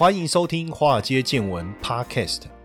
欢迎收听《华尔街见闻》Podcast。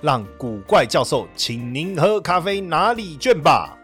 让古怪教授请您喝咖啡拿礼券吧。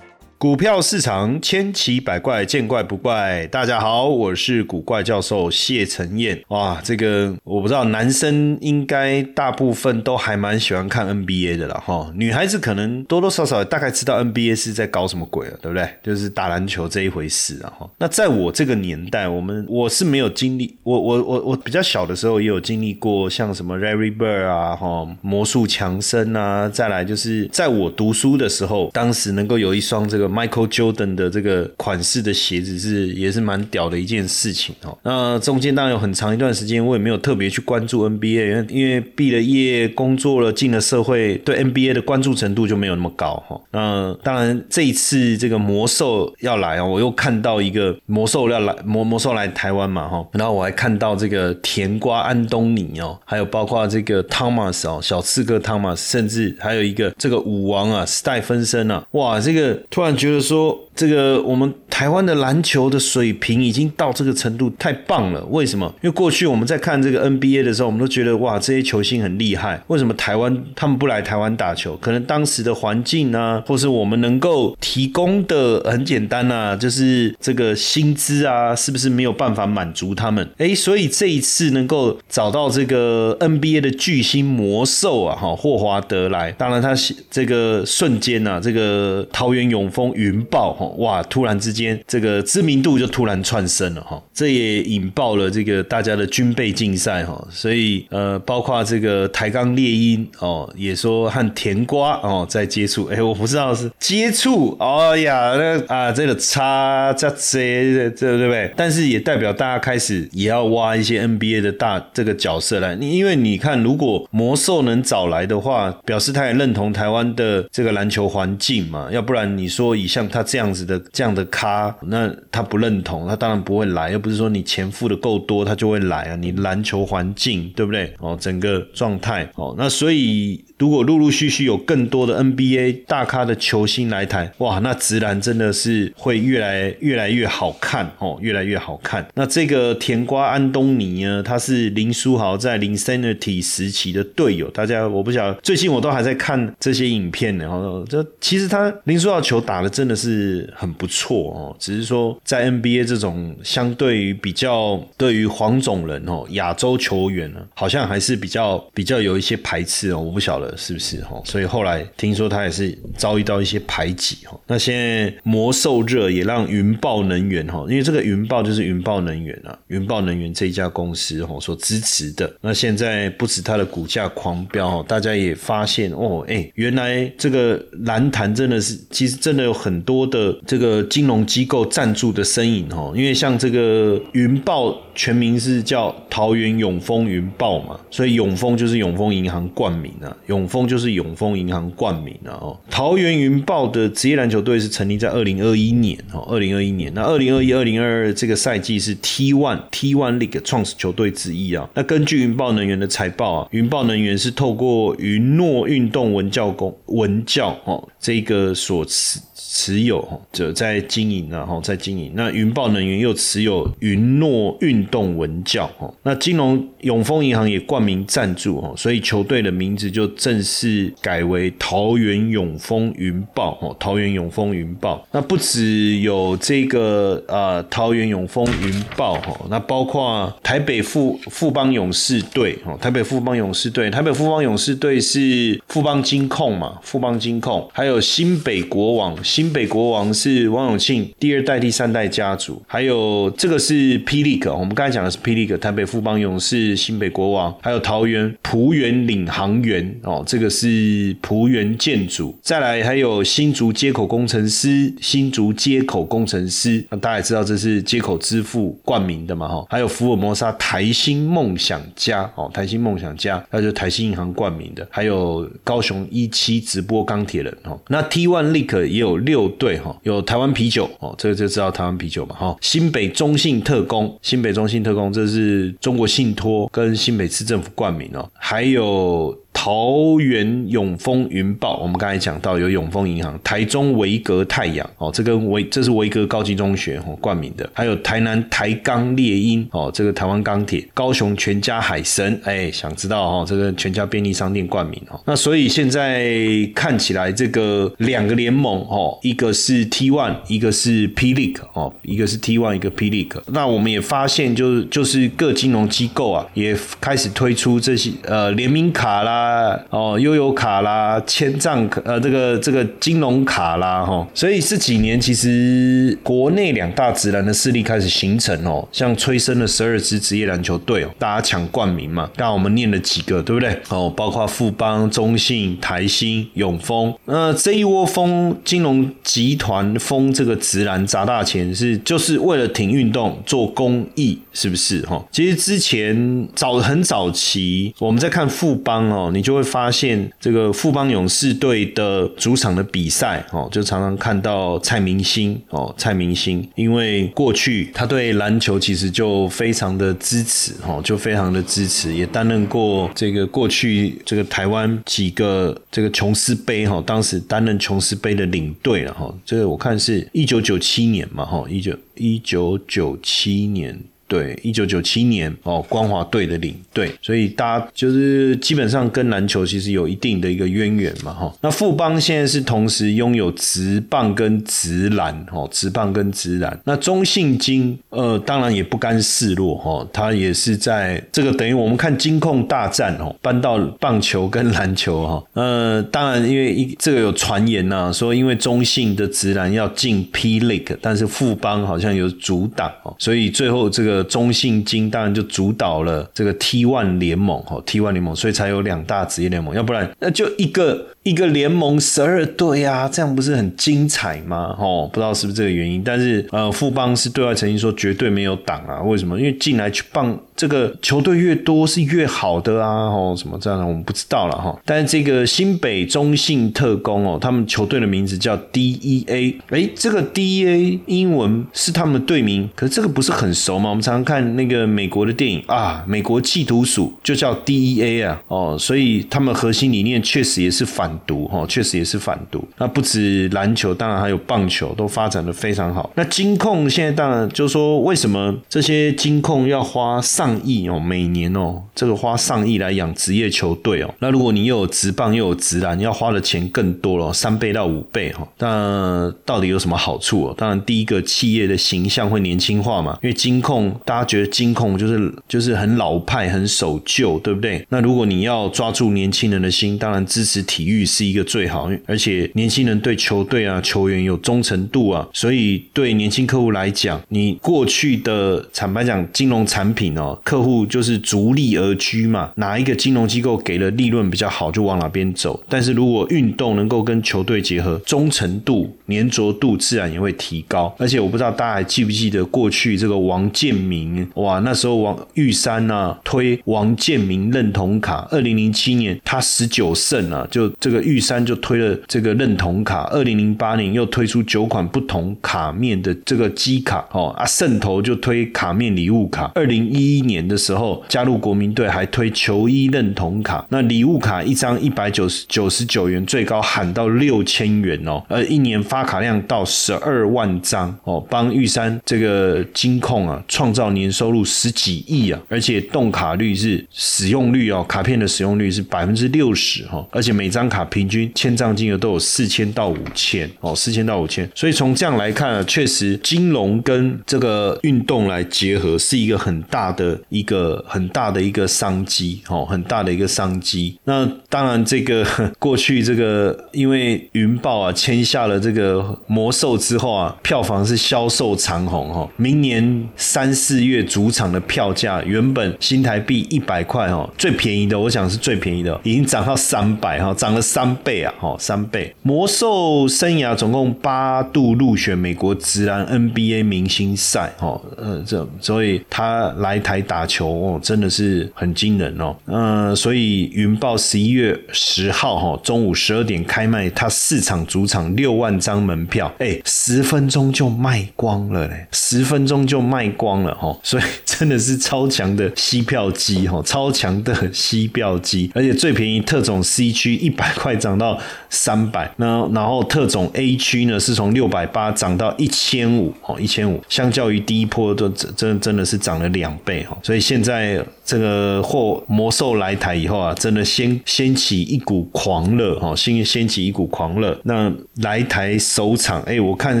股票市场千奇百怪，见怪不怪。大家好，我是古怪教授谢承彦。哇，这个我不知道，男生应该大部分都还蛮喜欢看 NBA 的了哈。女孩子可能多多少少大概知道 NBA 是在搞什么鬼了，对不对？就是打篮球这一回事啊哈。那在我这个年代，我们我是没有经历，我我我我比较小的时候也有经历过，像什么 Larry Bird 啊哈，魔术强森啊，再来就是在我读书的时候，当时能够有一双这个。Michael Jordan 的这个款式的鞋子是也是蛮屌的一件事情哦。那中间当然有很长一段时间我也没有特别去关注 NBA，因为因为毕了业、工作了、进了社会，对 NBA 的关注程度就没有那么高哈。那当然这一次这个魔兽要来哦，我又看到一个魔兽要来魔魔兽来台湾嘛哈，然后我还看到这个甜瓜安东尼哦，还有包括这个汤马斯哦，小刺客汤马斯，甚至还有一个这个舞王啊，史黛芬森啊，哇，这个突然。觉得说。这个我们台湾的篮球的水平已经到这个程度，太棒了。为什么？因为过去我们在看这个 NBA 的时候，我们都觉得哇，这些球星很厉害。为什么台湾他们不来台湾打球？可能当时的环境啊，或是我们能够提供的很简单啊，就是这个薪资啊，是不是没有办法满足他们？哎，所以这一次能够找到这个 NBA 的巨星魔兽啊，哈，霍华德来，当然他这个瞬间啊，这个桃园永丰云豹哈。哇！突然之间，这个知名度就突然窜升了哈，这也引爆了这个大家的军备竞赛哈。所以呃，包括这个台钢猎鹰哦，也说和甜瓜哦在接触。哎，我不知道是接触，哎呀，那啊这个差这这这对不对？但是也代表大家开始也要挖一些 NBA 的大这个角色来。你因为你看，如果魔兽能找来的话，表示他也认同台湾的这个篮球环境嘛。要不然你说以像他这样。这样的咖，那他不认同，他当然不会来。又不是说你钱付的够多，他就会来啊。你篮球环境对不对？哦，整个状态哦，那所以。如果陆陆续续有更多的 NBA 大咖的球星来台，哇，那直男真的是会越来越来越好看哦，越来越好看。那这个甜瓜安东尼呢，他是林书豪在林 Sanity 时期的队友。大家我不晓得，最近我都还在看这些影片呢。哦，这其实他林书豪球打的真的是很不错哦，只是说在 NBA 这种相对于比较对于黄种人哦亚洲球员呢，好像还是比较比较有一些排斥哦，我不晓得。是不是哈？所以后来听说他也是遭遇到一些排挤哈。那现在魔兽热也让云豹能源哈，因为这个云豹就是云豹能源啊，云豹能源这一家公司哈所支持的。那现在不止它的股价狂飙哈，大家也发现哦，哎，原来这个蓝坛真的是其实真的有很多的这个金融机构赞助的身影哈。因为像这个云豹全名是叫桃园永丰云豹嘛，所以永丰就是永丰银行冠名啊。永永丰就是永丰银行冠名了哦。桃园云豹的职业篮球队是成立在二零二一年哦，二零二一年。那二零二一、二零二二这个赛季是 T One T One League 创始球队之一啊。那根据云豹能源的财报啊，云豹能源是透过云诺运动文教公文教哦这个所持。持有者在经营，然后在经营。那云豹能源又持有云诺运动文教，哈。那金融永丰银行也冠名赞助，哈。所以球队的名字就正式改为桃园永丰云豹，哈。桃园永丰云豹。那不只有这个呃桃园永丰云豹，哈。那包括台北富富邦勇士队，哦。台北富邦勇士队，台北富邦勇士队是富邦金控嘛？富邦金控，还有新北国王新。北国王是王永庆第二代、第三代家族，还有这个是霹雳克，我们刚才讲的是霹雳克，台北富邦勇士、新北国王，还有桃园浦园领航员哦，这个是浦园建筑，再来还有新竹接口工程师、新竹接口工程师，那大家也知道这是接口支付冠名的嘛哈，还有福尔摩沙台新梦想家哦，台新梦想家，那就台新银行冠名的，还有高雄一期直播钢铁人哦，那 T One Leak 也有六队哈，有台湾啤酒哦，这个就知道台湾啤酒嘛哈，新北中信特工，新北中信特工这是中国信托跟新北市政府冠名哦，还有。桃园永丰云豹，我们刚才讲到有永丰银行，台中维格太阳哦，这跟维这是维格高级中学哦冠名的，还有台南台钢猎鹰哦，这个台湾钢铁，高雄全家海参，哎，想知道哦，这个全家便利商店冠名哦，那所以现在看起来这个两个联盟哦，一个是 T One，一个是 P League 哦，一个是 T One，一个 P League，那我们也发现就是就是各金融机构啊，也开始推出这些呃联名卡啦。啊哦，悠游卡啦，千账呃，这个这个金融卡啦，哈，所以这几年其实国内两大直篮的势力开始形成哦，像催生了十二支职业篮球队哦，大家抢冠名嘛，刚我们念了几个，对不对？哦，包括富邦、中信、台新、永丰，那这一窝蜂金融集团封这个直篮砸大钱，是就是为了挺运动做公益，是不是？哈，其实之前早很早期，我们在看富邦哦。你就会发现，这个富邦勇士队的主场的比赛哦，就常常看到蔡明星哦，蔡明星，因为过去他对篮球其实就非常的支持哦，就非常的支持，也担任过这个过去这个台湾几个这个琼斯杯哈，当时担任琼斯杯的领队了哈，这个我看是一九九七年嘛哈，一九一九九七年。对，一九九七年哦，光华队的领队，所以大家就是基本上跟篮球其实有一定的一个渊源嘛，哈。那富邦现在是同时拥有直棒跟直篮，哦，直棒跟直篮。那中信金，呃，当然也不甘示弱，哈，他也是在这个等于我们看金控大战哦，搬到棒球跟篮球，哈，呃，当然因为一这个有传言呐，说因为中信的直篮要进 P League，但是富邦好像有阻挡哦，所以最后这个。中信金当然就主导了这个 T One 联盟，哈 T One 联盟，所以才有两大职业联盟，要不然那就一个。一个联盟十二队啊，这样不是很精彩吗？哦，不知道是不是这个原因，但是呃，富邦是对外曾经说绝对没有挡啊。为什么？因为进来去棒这个球队越多是越好的啊。哦，什么这样的我们不知道了哈。但是这个新北中信特工哦，他们球队的名字叫 DEA。哎，这个 DEA 英文是他们的队名，可是这个不是很熟吗？我们常常看那个美国的电影啊，美国缉毒署就叫 DEA 啊。哦，所以他们核心理念确实也是反。毒哈，确实也是反毒。那不止篮球，当然还有棒球，都发展的非常好。那金控现在当然就说，为什么这些金控要花上亿哦，每年哦，这个花上亿来养职业球队哦。那如果你又有直棒又有直篮，要花的钱更多了，三倍到五倍哈。那到底有什么好处哦？当然，第一个企业的形象会年轻化嘛，因为金控大家觉得金控就是就是很老派、很守旧，对不对？那如果你要抓住年轻人的心，当然支持体育。是一个最好，而且年轻人对球队啊、球员有忠诚度啊，所以对年轻客户来讲，你过去的坦白讲，金融产品哦，客户就是逐利而居嘛，哪一个金融机构给了利润比较好，就往哪边走。但是如果运动能够跟球队结合，忠诚度、粘着度自然也会提高。而且我不知道大家还记不记得过去这个王建民哇，那时候王玉山啊推王建民认同卡，二零零七年他十九胜啊，就这个。玉山就推了这个认同卡，二零零八年又推出九款不同卡面的这个机卡哦啊，圣头就推卡面礼物卡。二零一一年的时候加入国民队还推球衣认同卡，那礼物卡一张一百九十九十九元，最高喊到六千元哦，而一年发卡量到十二万张哦，帮玉山这个金控啊创造年收入十几亿啊，而且动卡率是使用率哦，卡片的使用率是百分之六十哈，而且每张卡平均签账金额都有四千到五千哦，四千到五千，所以从这样来看啊，确实金融跟这个运动来结合是一个很大的一个很大的一个商机哦，很大的一个商机。那当然，这个 过去这个因为云豹啊签下了这个魔兽之后啊，票房是销售长虹哈，明年三四月主场的票价原本新台币一百块哦，最便宜的我想是最便宜的，已经涨到三百哈，涨了三倍啊，哈，三倍。魔兽生涯总共八度入选美国职篮 NBA 明星赛哦，呃，这所以他来台打球哦，真的是很惊人哦，嗯，所以云豹十一月十号哈中午十二点开卖，他四场主场六万张门票，哎，十分钟就卖光了嘞，十分钟就卖光了哈，所以真的是超强的吸票机哈，超强的吸票机，而且最便宜特种 C 区一百块涨到三百，那然后特种 A 区呢是从六百八涨到一千五哦，一千五，相较于第一波都真真真的是涨了两倍哈，所以现在这个货魔兽来台以后啊，真的掀掀起一股狂热哈，掀掀起一股狂热。那来台首场，哎，我看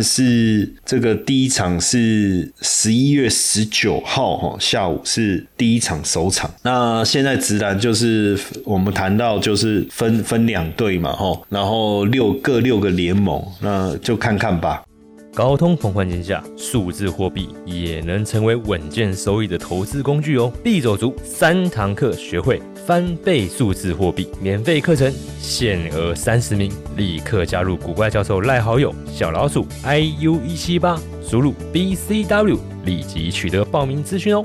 是这个第一场是十一月十九号哈，下午是第一场首场。那现在直男就是我们谈到就是分分两队嘛吼，然后六各六个联盟，那就看看吧。高通膨环境下，数字货币也能成为稳健收益的投资工具哦。必走足三堂课，学会翻倍数字货币，免费课程限额三十名，立刻加入古怪教授赖好友小老鼠 iu 一七八，输入 bcw，立即取得报名资讯哦。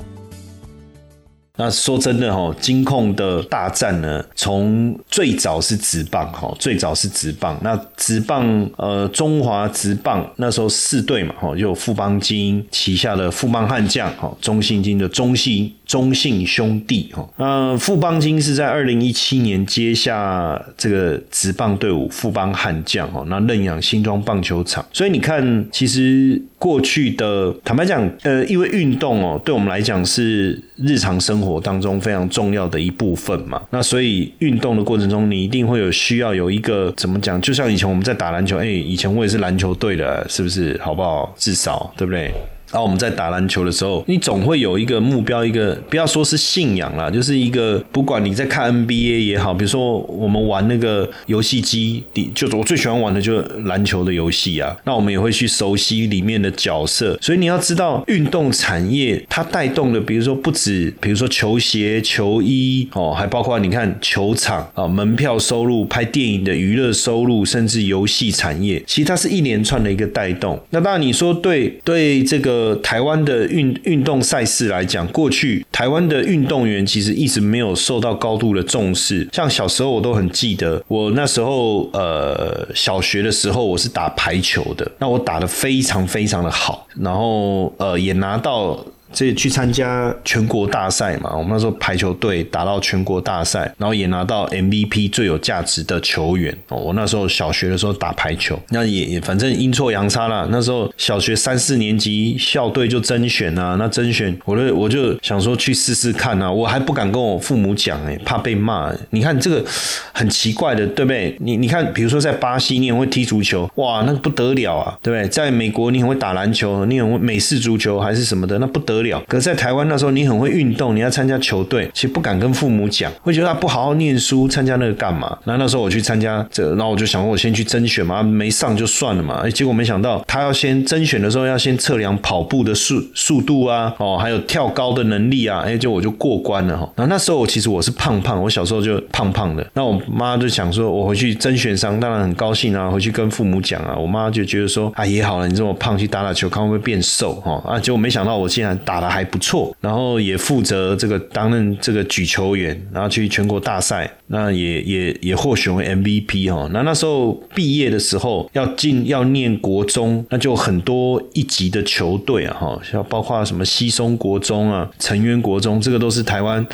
那说真的哈，金控的大战呢，从最早是直棒哈，最早是直棒。那直棒呃，中华直棒那时候四队嘛哈，就有富邦金旗下的富邦悍将哈，中信金的中信中信兄弟哈。那富邦金是在二零一七年接下这个直棒队伍富邦悍将哈，那认养新庄棒球场。所以你看，其实过去的坦白讲，呃，因为运动哦，对我们来讲是日常生活活当中非常重要的一部分嘛，那所以运动的过程中，你一定会有需要有一个怎么讲？就像以前我们在打篮球，哎，以前我也是篮球队的，是不是？好不好？至少对不对？然后我们在打篮球的时候，你总会有一个目标，一个不要说是信仰啦，就是一个不管你在看 NBA 也好，比如说我们玩那个游戏机，就我最喜欢玩的就是篮球的游戏啊。那我们也会去熟悉里面的角色，所以你要知道，运动产业它带动的，比如说不止，比如说球鞋、球衣哦，还包括你看球场啊、门票收入、拍电影的娱乐收入，甚至游戏产业，其实它是一连串的一个带动。那当然你说对对这个。呃，台湾的运运动赛事来讲，过去台湾的运动员其实一直没有受到高度的重视。像小时候我都很记得，我那时候呃小学的时候，我是打排球的，那我打的非常非常的好，然后呃也拿到。这去参加全国大赛嘛？我们那时候排球队打到全国大赛，然后也拿到 MVP 最有价值的球员哦。我那时候小学的时候打排球，那也也反正阴错阳差啦。那时候小学三四年级校队就甄选啊，那甄选我就我就想说去试试看啊，我还不敢跟我父母讲哎，怕被骂。你看这个很奇怪的，对不对？你你看，比如说在巴西你很会踢足球，哇，那个不得了啊，对不对？在美国你很会打篮球，你很会美式足球还是什么的，那不得。了可是在台湾那时候，你很会运动，你要参加球队，其实不敢跟父母讲，会觉得他不好好念书，参加那个干嘛？那那时候我去参加这，然后我就想，我先去甄选嘛，没上就算了嘛。哎，结果没想到他要先甄选的时候，要先测量跑步的速速度啊，哦，还有跳高的能力啊，哎，就我就过关了哈。然后那时候我其实我是胖胖，我小时候就胖胖的。那我妈就想说，我回去甄选上，当然很高兴啊，回去跟父母讲啊。我妈就觉得说，啊也好了，你这么胖去打打球，看会不会变瘦哈？啊，结果没想到我竟然打。打的还不错，然后也负责这个担任这个举球员，然后去全国大赛，那也也也获选为 MVP 哈。那那时候毕业的时候要进要念国中，那就很多一级的球队啊哈，像包括什么西松国中啊、成渊国中，这个都是台湾。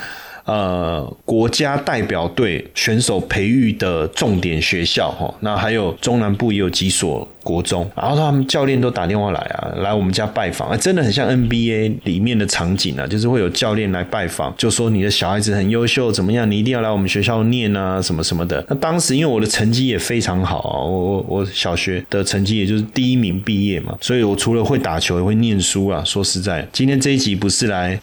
呃国家代表队选手培育的重点学校哈。那还有中南部也有几所。国中，然后他们教练都打电话来啊，来我们家拜访，真的很像 NBA 里面的场景啊，就是会有教练来拜访，就说你的小孩子很优秀，怎么样，你一定要来我们学校念啊，什么什么的。那当时因为我的成绩也非常好啊，我我我小学的成绩也就是第一名毕业嘛，所以我除了会打球，也会念书啊。说实在，今天这一集不是来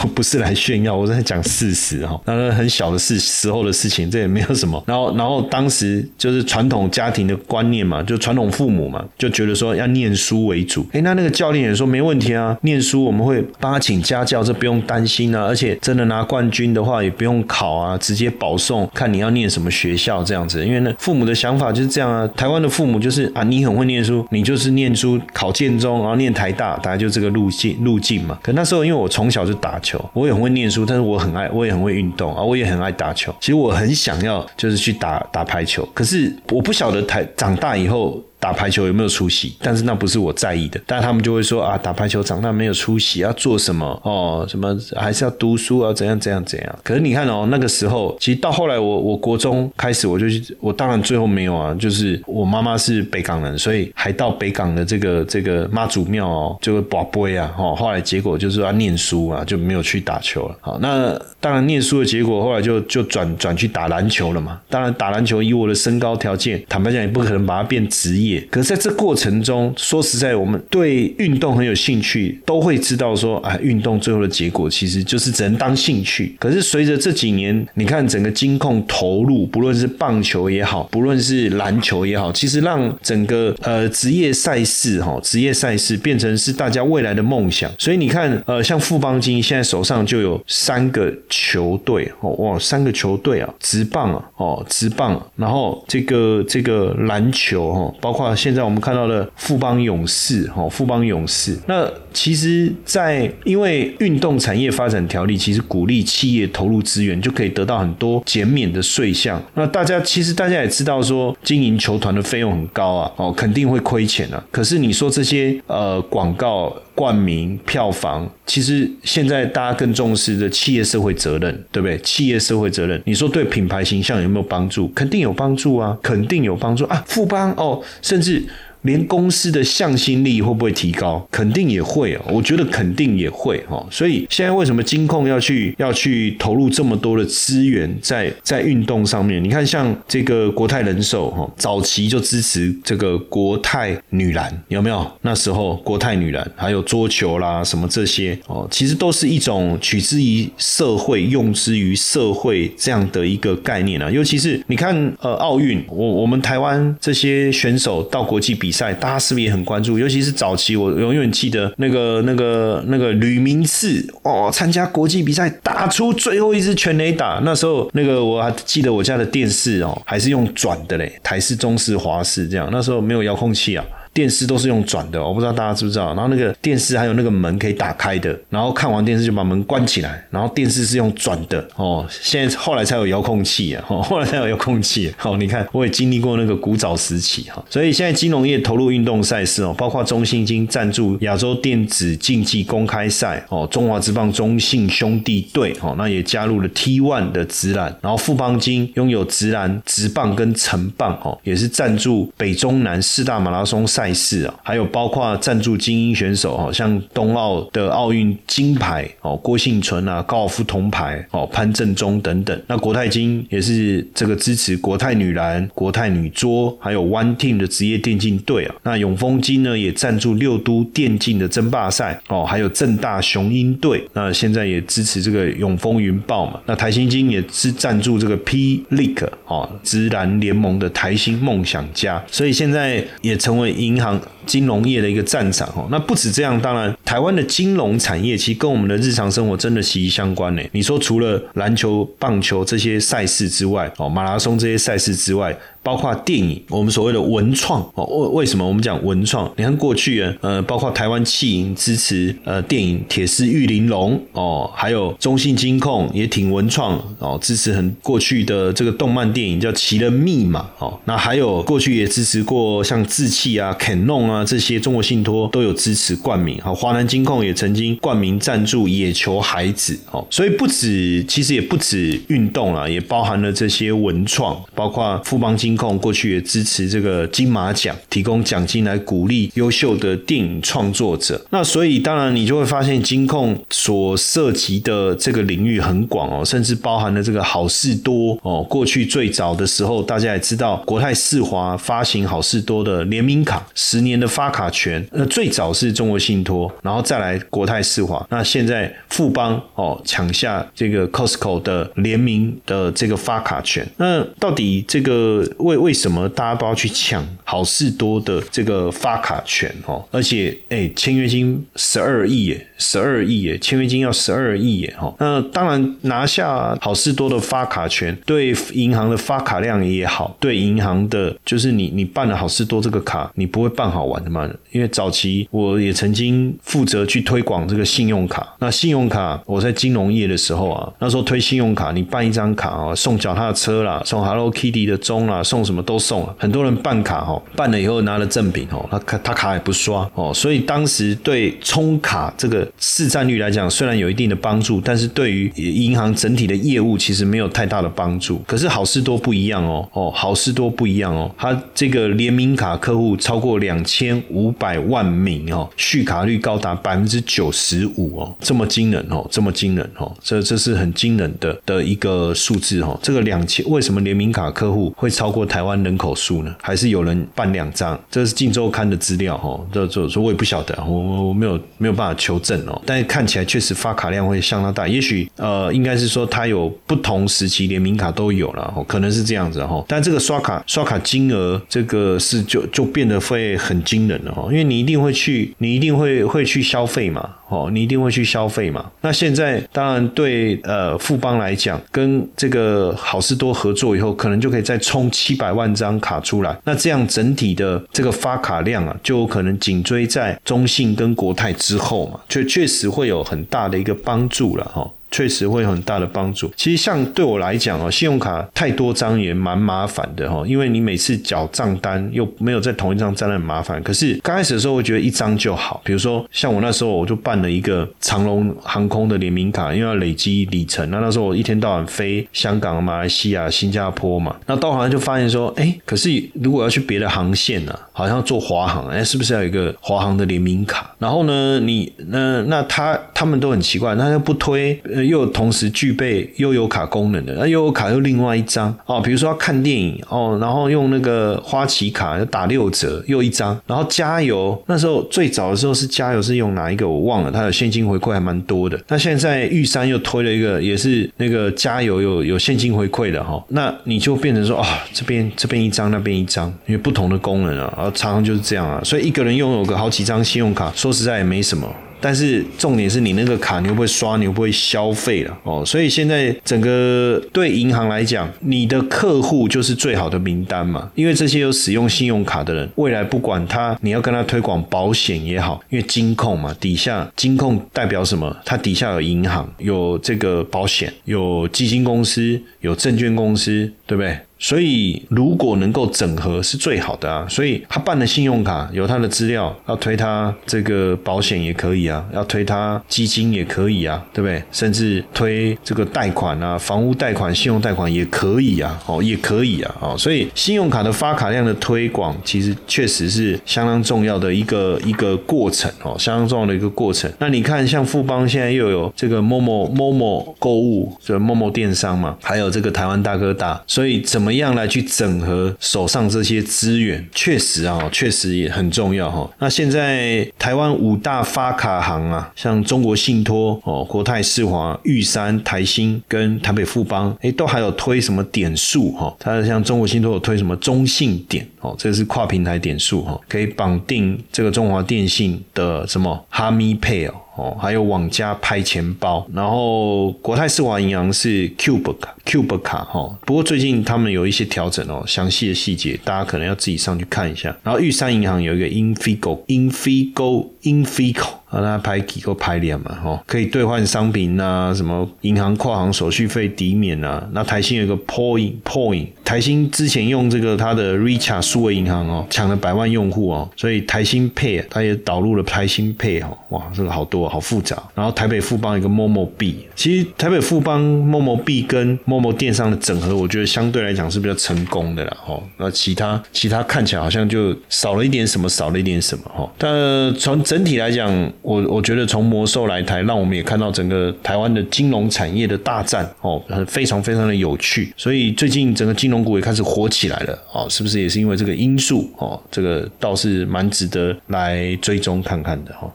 不不是来炫耀，我在讲事实哈。当然很小的事时候的事情，这也没有什么。然后然后当时就是传统家庭的观念嘛，就传统父母。嘛，就觉得说要念书为主。哎，那那个教练也说没问题啊，念书我们会帮他请家教，这不用担心啊。而且真的拿冠军的话，也不用考啊，直接保送，看你要念什么学校这样子。因为那，父母的想法就是这样啊。台湾的父母就是啊，你很会念书，你就是念书考建中，然后念台大，大概就这个路径路径嘛。可那时候因为我从小就打球，我也很会念书，但是我很爱，我也很会运动啊，我也很爱打球。其实我很想要就是去打打排球，可是我不晓得台长大以后。打排球有没有出息？但是那不是我在意的。但他们就会说啊，打排球长大没有出息，要做什么？哦，什么还是要读书啊？怎样怎样怎样？可是你看哦，那个时候其实到后来，我我国中开始，我就我当然最后没有啊，就是我妈妈是北港人，所以还到北港的这个这个妈祖庙哦，就会拔杯啊。哦，后来结果就是要念书啊，就没有去打球了。好，那当然念书的结果，后来就就转转去打篮球了嘛。当然打篮球以我的身高条件，坦白讲也不可能把它变职业。可是在这过程中，说实在，我们对运动很有兴趣，都会知道说，啊，运动最后的结果其实就是只能当兴趣。可是随着这几年，你看整个金控投入，不论是棒球也好，不论是篮球也好，其实让整个呃职业赛事哈，职业赛事变成是大家未来的梦想。所以你看，呃，像富邦金现在手上就有三个球队哦，哇，三个球队啊，直棒啊，哦，直棒，然后这个这个篮球哈，包括。现在我们看到了富邦勇士，哦，富邦勇士。那其实，在因为运动产业发展条例，其实鼓励企业投入资源，就可以得到很多减免的税项。那大家其实大家也知道，说经营球团的费用很高啊，哦，肯定会亏钱啊。可是你说这些呃广告冠名、票房，其实现在大家更重视的企业社会责任，对不对？企业社会责任，你说对品牌形象有没有帮助？肯定有帮助啊，肯定有帮助啊。富邦哦，甚至。连公司的向心力会不会提高？肯定也会哦，我觉得肯定也会哦。所以现在为什么金控要去要去投入这么多的资源在在运动上面？你看像这个国泰人寿哈，早期就支持这个国泰女篮，有没有？那时候国泰女篮还有桌球啦什么这些哦，其实都是一种取之于社会，用之于社会这样的一个概念啊。尤其是你看呃奥运，我我们台湾这些选手到国际比。比赛，大家是不是也很关注？尤其是早期，我永远记得那个、那个、那个吕明次哦，参加国际比赛打出最后一支全垒打。那时候，那个我还记得我家的电视哦，还是用转的嘞，台式、中式、华式这样。那时候没有遥控器啊。电视都是用转的，我不知道大家知不知道。然后那个电视还有那个门可以打开的，然后看完电视就把门关起来。然后电视是用转的哦，现在后来才有遥控器啊，哦，后来才有遥控器。好，你看我也经历过那个古早时期哈，所以现在金融业投入运动赛事哦，包括中信金赞助亚洲电子竞技公开赛哦，中华职棒中信兄弟队哦，那也加入了 T One 的直篮，然后富邦金拥有直篮、直棒跟成棒哦，也是赞助北中南四大马拉松赛。赛事啊，还有包括赞助精英选手哦，像冬奥的奥运金牌哦，郭幸存啊，高尔夫铜牌哦，潘正中等等。那国泰金也是这个支持国泰女篮、国泰女桌，还有 One Team 的职业电竞队啊。那永丰金呢，也赞助六都电竞的争霸赛哦，还有正大雄鹰队。那现在也支持这个永丰云豹嘛。那台新金也是赞助这个 P League 哦，直篮联盟的台新梦想家。所以现在也成为英。银行。金融业的一个战场哦，那不止这样，当然台湾的金融产业其实跟我们的日常生活真的息息相关呢。你说除了篮球、棒球这些赛事之外，哦，马拉松这些赛事之外，包括电影，我们所谓的文创哦，为为什么我们讲文创？你看过去啊，呃，包括台湾汽影支持呃电影《铁丝玉玲珑》哦，还有中信金控也挺文创哦，支持很过去的这个动漫电影叫《奇人密码》哦，那还有过去也支持过像志气啊、肯弄啊这些中国信托都有支持冠名，好，华南金控也曾经冠名赞助野球孩子，哦，所以不止，其实也不止运动啊，也包含了这些文创，包括富邦金金控过去也支持这个金马奖，提供奖金来鼓励优秀的电影创作者。那所以当然你就会发现金控所涉及的这个领域很广哦，甚至包含了这个好事多哦，过去最早的时候大家也知道国泰世华发行好事多的联名卡，十年的发卡权，那最早是中国信托，然后再来国泰世华，那现在富邦哦抢下这个 Costco 的联名的这个发卡权，那到底这个为为什么大家都要去抢好事多的这个发卡权哦？而且哎，签约金十二亿耶，十二亿耶，签约金要十二亿耶哈。那当然拿下好事多的发卡权，对银行的发卡量也好，对银行的，就是你你办了好事多这个卡，你不会办好玩的嘛？因为早期我也曾经负责去推广这个信用卡。那信用卡我在金融业的时候啊，那时候推信用卡，你办一张卡啊，送脚踏车啦，送 Hello Kitty 的钟啦，送什么都送了。很多人办卡哦，办了以后拿了赠品哦，他卡他卡也不刷哦，所以当时对充卡这个市占率来讲，虽然有一定的帮助，但是对于银行整体的业务其实没有太大的帮助。可是好事多不一样哦，哦，好事多不一样哦，它这个联名卡客户超过两千五百万名哦，续卡率高达百分之九十五哦，这么惊人哦，这么惊人哦，这这是很惊人的的一个数字哦。这个两千为什么联名卡客户会超过台湾人口数呢？还是有人办两张？这是《镜周刊》的资料哈，这这我也不晓得，我我没有没有办法求证哦。但是看起来确实发卡量会相当大，也许呃，应该是说它有不同时期联名卡都有了，可能是这样子哈。但这个刷卡刷卡金额这个是就就变得会很惊人了哈，因为你一定会去，你一定会会去消费嘛。哦，你一定会去消费嘛？那现在当然对呃富邦来讲，跟这个好事多合作以后，可能就可以再充七百万张卡出来。那这样整体的这个发卡量啊，就有可能紧追在中信跟国泰之后嘛，确确实会有很大的一个帮助了哈。确实会有很大的帮助。其实像对我来讲哦，信用卡太多张也蛮麻烦的哈，因为你每次缴账单又没有在同一张账单很麻烦。可是刚开始的时候，我觉得一张就好。比如说像我那时候，我就办了一个长龙航空的联名卡，因为要累积里程。那那时候我一天到晚飞香港、马来西亚、新加坡嘛，那到好像就发现说，哎，可是如果要去别的航线呢，好像坐华航，哎，是不是要有一个华航的联名卡？然后呢，你那那他他们都很奇怪，他又不推。又同时具备悠游卡功能的，那悠游卡又另外一张哦，比如说要看电影哦，然后用那个花旗卡要打六折又一张，然后加油那时候最早的时候是加油是用哪一个我忘了，它的现金回馈还蛮多的。那现在玉山又推了一个也是那个加油有有现金回馈的哈，那你就变成说啊这边这边一张那边一张，因为不同的功能啊，然后常常就是这样啊，所以一个人拥有个好几张信用卡，说实在也没什么。但是重点是你那个卡，你会不会刷？你会不会消费了？哦，所以现在整个对银行来讲，你的客户就是最好的名单嘛。因为这些有使用信用卡的人，未来不管他你要跟他推广保险也好，因为金控嘛，底下金控代表什么？它底下有银行，有这个保险，有基金公司，有证券公司，对不对？所以，如果能够整合是最好的啊。所以他办的信用卡有他的资料，要推他这个保险也可以啊，要推他基金也可以啊，对不对？甚至推这个贷款啊，房屋贷款、信用贷款也可以啊，哦，也可以啊，哦。所以信用卡的发卡量的推广，其实确实是相当重要的一个一个过程哦，相当重要的一个过程。那你看，像富邦现在又有这个某某某某购物，就某某电商嘛，还有这个台湾大哥大，所以怎么？怎么样来去整合手上这些资源？确实啊，确实也很重要哈。那现在台湾五大发卡行啊，像中国信托哦、国泰世华、玉山、台新跟台北富邦，哎，都还有推什么点数哈？它像中国信托有推什么中信点哦，这是跨平台点数哈，可以绑定这个中华电信的什么哈密 Pay 哦。哦，还有网家拍钱包，然后国泰世华银行是 Cube 卡，Cube 卡哈。不过最近他们有一些调整哦，详细的细节大家可能要自己上去看一下。然后玉山银行有一个 Infigo，Infigo，Infigo。啊，那排几个排脸嘛，哦，可以兑换商品啊，什么银行跨行手续费抵免啊。那台新有一个 Point Point，台新之前用这个它的 Richard 数位银行哦，抢了百万用户哦，所以台新 Pay 它也导入了台新 Pay 哦，哇，这个好多好复杂。然后台北富邦一个 Momo 币，其实台北富邦 Momo 币跟 Momo 电商的整合，我觉得相对来讲是比较成功的啦，哦，那其他其他看起来好像就少了一点什么，少了一点什么哈。但从整体来讲，我我觉得从魔兽来台，让我们也看到整个台湾的金融产业的大战哦，非常非常的有趣。所以最近整个金融股也开始火起来了哦，是不是也是因为这个因素哦？这个倒是蛮值得来追踪看看的哈。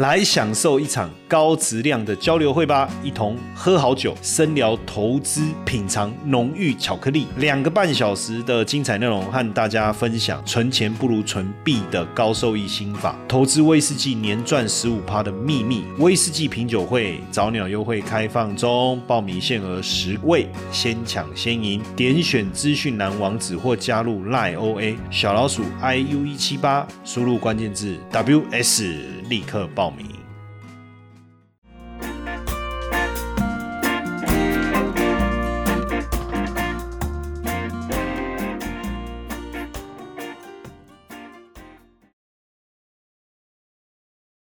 来享受一场高质量的交流会吧，一同喝好酒，深聊投资，品尝浓郁巧克力，两个半小时的精彩内容，和大家分享存钱不如存币的高收益心法，投资威士忌年赚十五趴的秘密。威士忌品酒会早鸟优惠开放中，报名限额十位，先抢先赢。点选资讯栏网址或加入 Lieoa 小老鼠 iu 一七八，输入关键字 WS。立刻报名。